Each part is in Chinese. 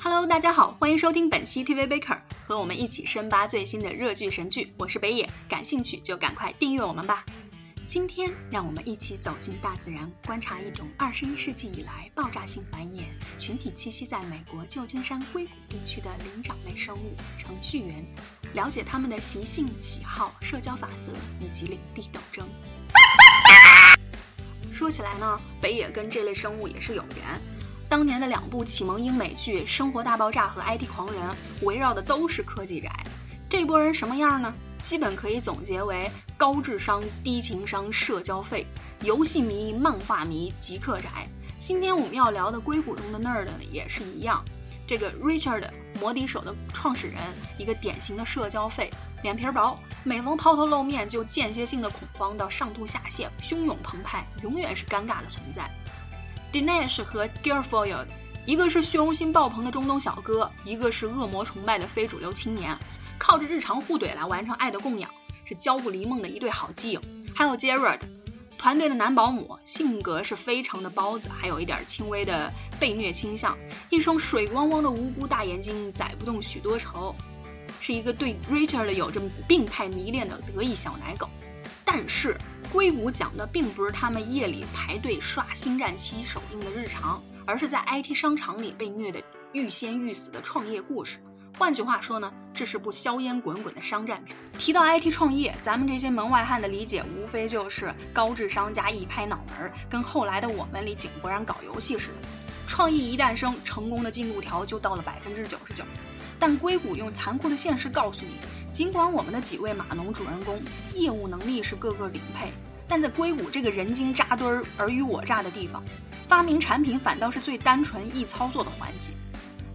Hello，大家好，欢迎收听本期 TV Baker，和我们一起深扒最新的热剧神剧。我是北野，感兴趣就赶快订阅我们吧。今天让我们一起走进大自然，观察一种二十一世纪以来爆炸性繁衍、群体栖息在美国旧金山硅谷地区的灵长类生物——程序员，了解它们的习性、喜好、社交法则以及领地斗争。说起来呢，北野跟这类生物也是有缘。当年的两部启蒙英美剧《生活大爆炸》和《IT 狂人》，围绕的都是科技宅。这波人什么样呢？基本可以总结为高智商、低情商、社交废、游戏迷、漫画迷、极客宅。今天我们要聊的硅谷中的 nerd 呢，也是一样。这个 Richard 魔笛手的创始人，一个典型的社交废，脸皮薄，每逢抛头露面就间歇性的恐慌到上吐下泻，汹涌澎湃，永远是尴尬的存在。Dinesh 和 Guilfoyle，一个是虚荣心爆棚的中东小哥，一个是恶魔崇拜的非主流青年，靠着日常互怼来完成爱的供养，是交不离梦的一对好基友。还有 Jared，团队的男保姆，性格是非常的包子，还有一点轻微的被虐倾向，一双水汪汪的无辜大眼睛载不动许多愁，是一个对 Richard 有着病态迷恋的得意小奶狗。但是。硅谷讲的并不是他们夜里排队刷星战七首映的日常，而是在 IT 商场里被虐的欲仙欲死的创业故事。换句话说呢，这是部硝烟滚滚的商战片。提到 IT 创业，咱们这些门外汉的理解无非就是高智商加一拍脑门，跟后来的我们里井柏然搞游戏似的。创意一诞生，成功的进度条就到了百分之九十九。但硅谷用残酷的现实告诉你。尽管我们的几位码农主人公业务能力是个个顶配，但在硅谷这个人精扎堆儿、尔虞我诈的地方，发明产品反倒是最单纯易操作的环节。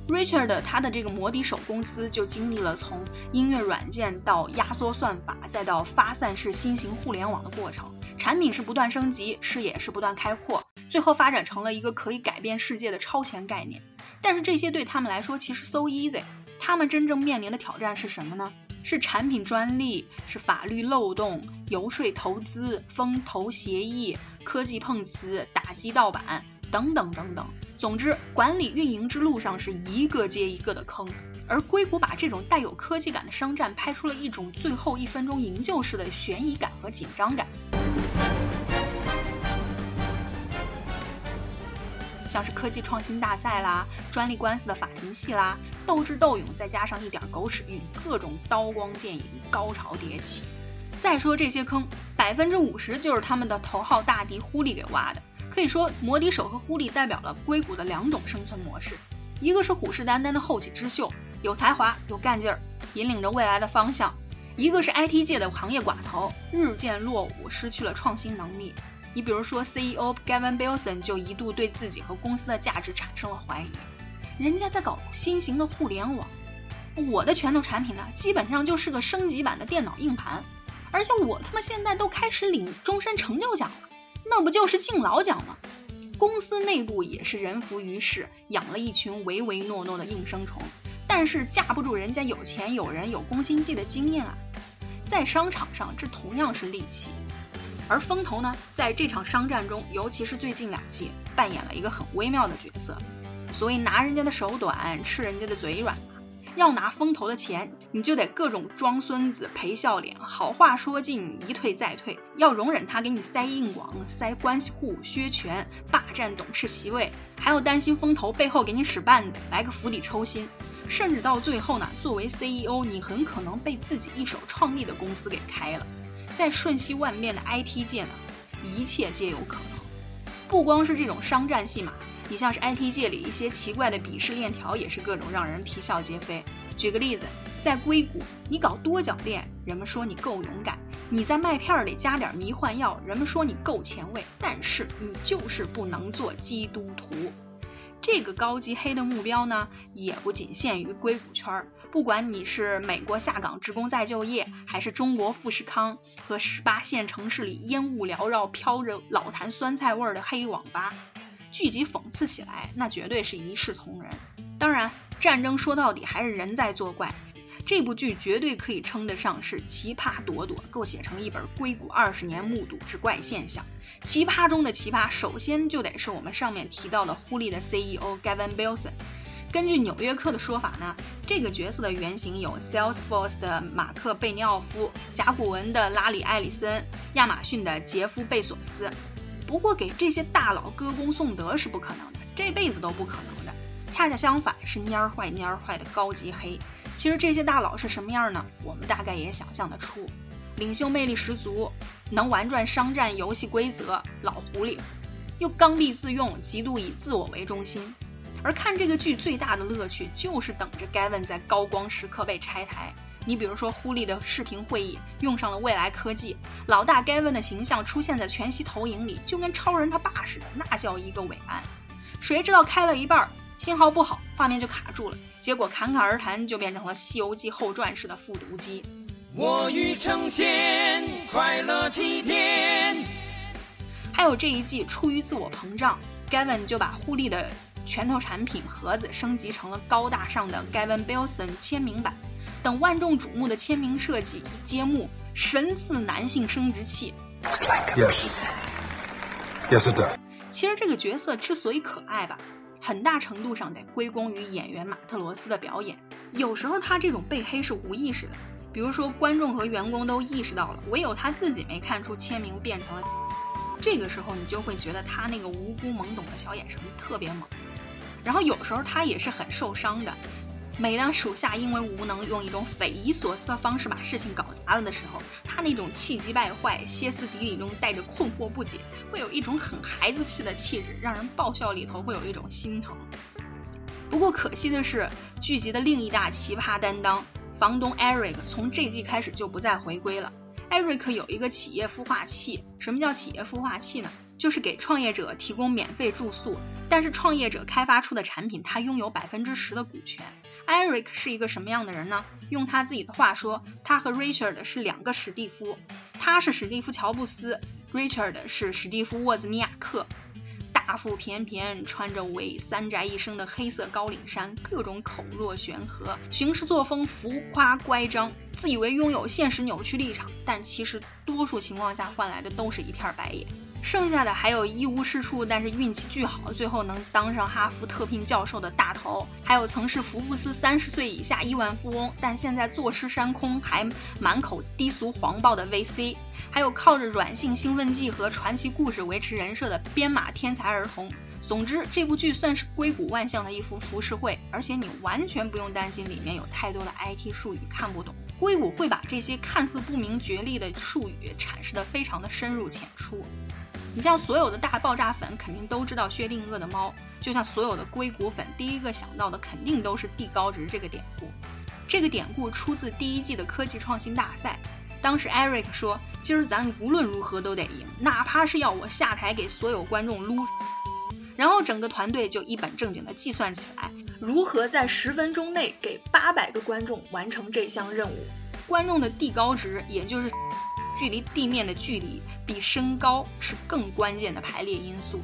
Richard 他的这个摩笛手公司就经历了从音乐软件到压缩算法，再到发散式新型互联网的过程，产品是不断升级，视野是不断开阔，最后发展成了一个可以改变世界的超前概念。但是这些对他们来说其实 so easy，他们真正面临的挑战是什么呢？是产品专利，是法律漏洞，游说投资，风投协议，科技碰瓷，打击盗版，等等等等。总之，管理运营之路上是一个接一个的坑。而硅谷把这种带有科技感的商战拍出了一种最后一分钟营救式的悬疑感和紧张感。像是科技创新大赛啦，专利官司的法庭戏啦，斗智斗勇，再加上一点狗屎运，各种刀光剑影，高潮迭起。再说这些坑，百分之五十就是他们的头号大敌狐狸给挖的。可以说，摩笛手和狐狸代表了硅谷的两种生存模式：一个是虎视眈眈的后起之秀，有才华有干劲儿，引领着未来的方向；一个是 IT 界的行业寡头，日渐落伍，失去了创新能力。你比如说，CEO Gavin Belson 就一度对自己和公司的价值产生了怀疑。人家在搞新型的互联网，我的拳头产品呢，基本上就是个升级版的电脑硬盘。而且我他妈现在都开始领终身成就奖了，那不就是敬老奖吗？公司内部也是人浮于事，养了一群唯唯诺诺的应声虫，但是架不住人家有钱有人有攻心计的经验啊。在商场上，这同样是利器。而风投呢，在这场商战中，尤其是最近两季，扮演了一个很微妙的角色。所谓拿人家的手短，吃人家的嘴软。要拿风投的钱，你就得各种装孙子、赔笑脸，好话说尽，一退再退。要容忍他给你塞硬广、塞关系户、削权、霸占董事席位，还要担心风投背后给你使绊子，来个釜底抽薪。甚至到最后呢，作为 CEO，你很可能被自己一手创立的公司给开了。在瞬息万变的 IT 界呢，一切皆有可能。不光是这种商战戏码，你像是 IT 界里一些奇怪的鄙视链条，也是各种让人啼笑皆非。举个例子，在硅谷，你搞多角恋，人们说你够勇敢；你在麦片里加点迷幻药，人们说你够前卫。但是你就是不能做基督徒。这个高级黑的目标呢，也不仅限于硅谷圈儿。不管你是美国下岗职工再就业，还是中国富士康和十八线城市里烟雾缭绕、飘着老坛酸菜味儿的黑网吧，聚集讽刺起来，那绝对是一视同仁。当然，战争说到底还是人在作怪。这部剧绝对可以称得上是奇葩朵朵，够写成一本《硅谷二十年目睹之怪现象》。奇葩中的奇葩，首先就得是我们上面提到的狐狸的 CEO Gavin Belson。根据《纽约客》的说法呢，这个角色的原型有 Salesforce 的马克贝尼奥夫、甲骨文的拉里埃里森、亚马逊的杰夫贝索斯。不过给这些大佬歌功颂德是不可能的，这辈子都不可能的。恰恰相反，是蔫坏蔫坏的高级黑。其实这些大佬是什么样呢？我们大概也想象得出，领袖魅力十足，能玩转商战游戏规则，老狐狸，又刚愎自用，极度以自我为中心。而看这个剧最大的乐趣，就是等着盖文在高光时刻被拆台。你比如说，狐狸的视频会议用上了未来科技，老大盖文的形象出现在全息投影里，就跟超人他爸似的，那叫一个伟岸。谁知道开了一半，信号不好，画面就卡住了，结果侃侃而谈就变成了《西游记后传》式的复读机。我欲成仙，快乐齐天。还有这一季，出于自我膨胀，Gavin 就把互利的。拳头产品盒子升级成了高大上的 Gavin Belson 签名版，等万众瞩目的签名设计一揭幕，神似男性生殖器。Yes，Yes it does。其实这个角色之所以可爱吧，很大程度上得归功于演员马特罗斯的表演。有时候他这种被黑是无意识的，比如说观众和员工都意识到了，唯有他自己没看出签名变成了。这个时候你就会觉得他那个无辜懵懂的小眼神特别萌。然后有时候他也是很受伤的，每当属下因为无能用一种匪夷所思的方式把事情搞砸了的时候，他那种气急败坏、歇斯底里中带着困惑不解，会有一种很孩子气的气质，让人爆笑里头会有一种心疼。不过可惜的是，剧集的另一大奇葩担当房东 Eric 从这季开始就不再回归了。Eric 有一个企业孵化器，什么叫企业孵化器呢？就是给创业者提供免费住宿，但是创业者开发出的产品，他拥有百分之十的股权。Eric 是一个什么样的人呢？用他自己的话说，他和 Richard 是两个史蒂夫，他是史蒂夫乔布斯，Richard 是史蒂夫沃兹尼亚克。大腹便便，穿着伪三宅一生的黑色高领衫，各种口若悬河，行事作风浮夸乖张，自以为拥有现实扭曲立场，但其实多数情况下换来的都是一片白眼。剩下的还有一无是处，但是运气巨好，最后能当上哈佛特聘教授的大头，还有曾是福布斯三十岁以下亿万富翁，但现在坐吃山空，还满口低俗黄暴的 VC，还有靠着软性兴奋剂和传奇故事维持人设的编码天才儿童。总之，这部剧算是硅谷万象的一幅浮世绘，而且你完全不用担心里面有太多的 IT 术语看不懂。硅谷会把这些看似不明觉厉的术语阐释的非常的深入浅出。你像所有的大爆炸粉肯定都知道薛定谔的猫，就像所有的硅谷粉第一个想到的肯定都是地高值这个典故。这个典故出自第一季的科技创新大赛，当时 Eric 说：“今儿咱无论如何都得赢，哪怕是要我下台给所有观众撸。”然后整个团队就一本正经的计算起来，如何在十分钟内给八百个观众完成这项任务。观众的地高值，也就是。距离地面的距离比身高是更关键的排列因素。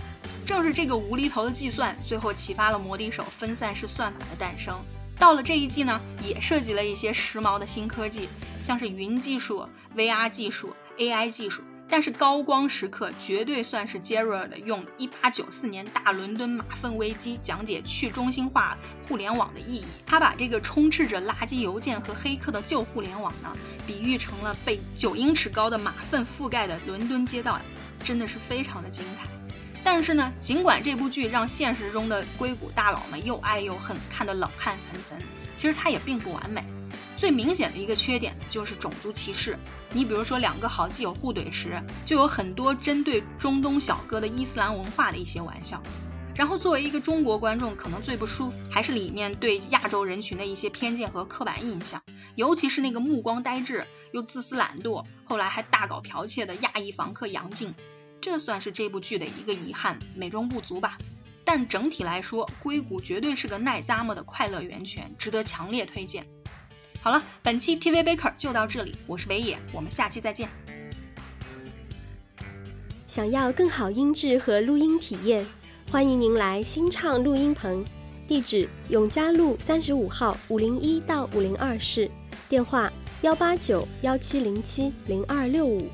正是这个无厘头的计算，最后启发了摩笛手分散式算法的诞生。到了这一季呢，也涉及了一些时髦的新科技，像是云技术、VR 技术、AI 技术。但是高光时刻绝对算是 Gerard 用1894年大伦敦马粪危机讲解去中心化互联网的意义。他把这个充斥着垃圾邮件和黑客的旧互联网呢，比喻成了被九英尺高的马粪覆盖的伦敦街道，真的是非常的精彩。但是呢，尽管这部剧让现实中的硅谷大佬们又爱又恨，看得冷汗涔涔，其实它也并不完美。最明显的一个缺点就是种族歧视。你比如说，两个好基友互怼时，就有很多针对中东小哥的伊斯兰文化的一些玩笑。然后作为一个中国观众，可能最不舒服还是里面对亚洲人群的一些偏见和刻板印象，尤其是那个目光呆滞又自私懒惰，后来还大搞剽窃的亚裔房客杨静，这算是这部剧的一个遗憾，美中不足吧。但整体来说，硅谷绝对是个耐咂摸的快乐源泉，值得强烈推荐。好了，本期 TV Baker 就到这里，我是北野，我们下期再见。想要更好音质和录音体验，欢迎您来新畅录音棚，地址永嘉路三十五号五零一到五零二室，电话幺八九幺七零七零二六五。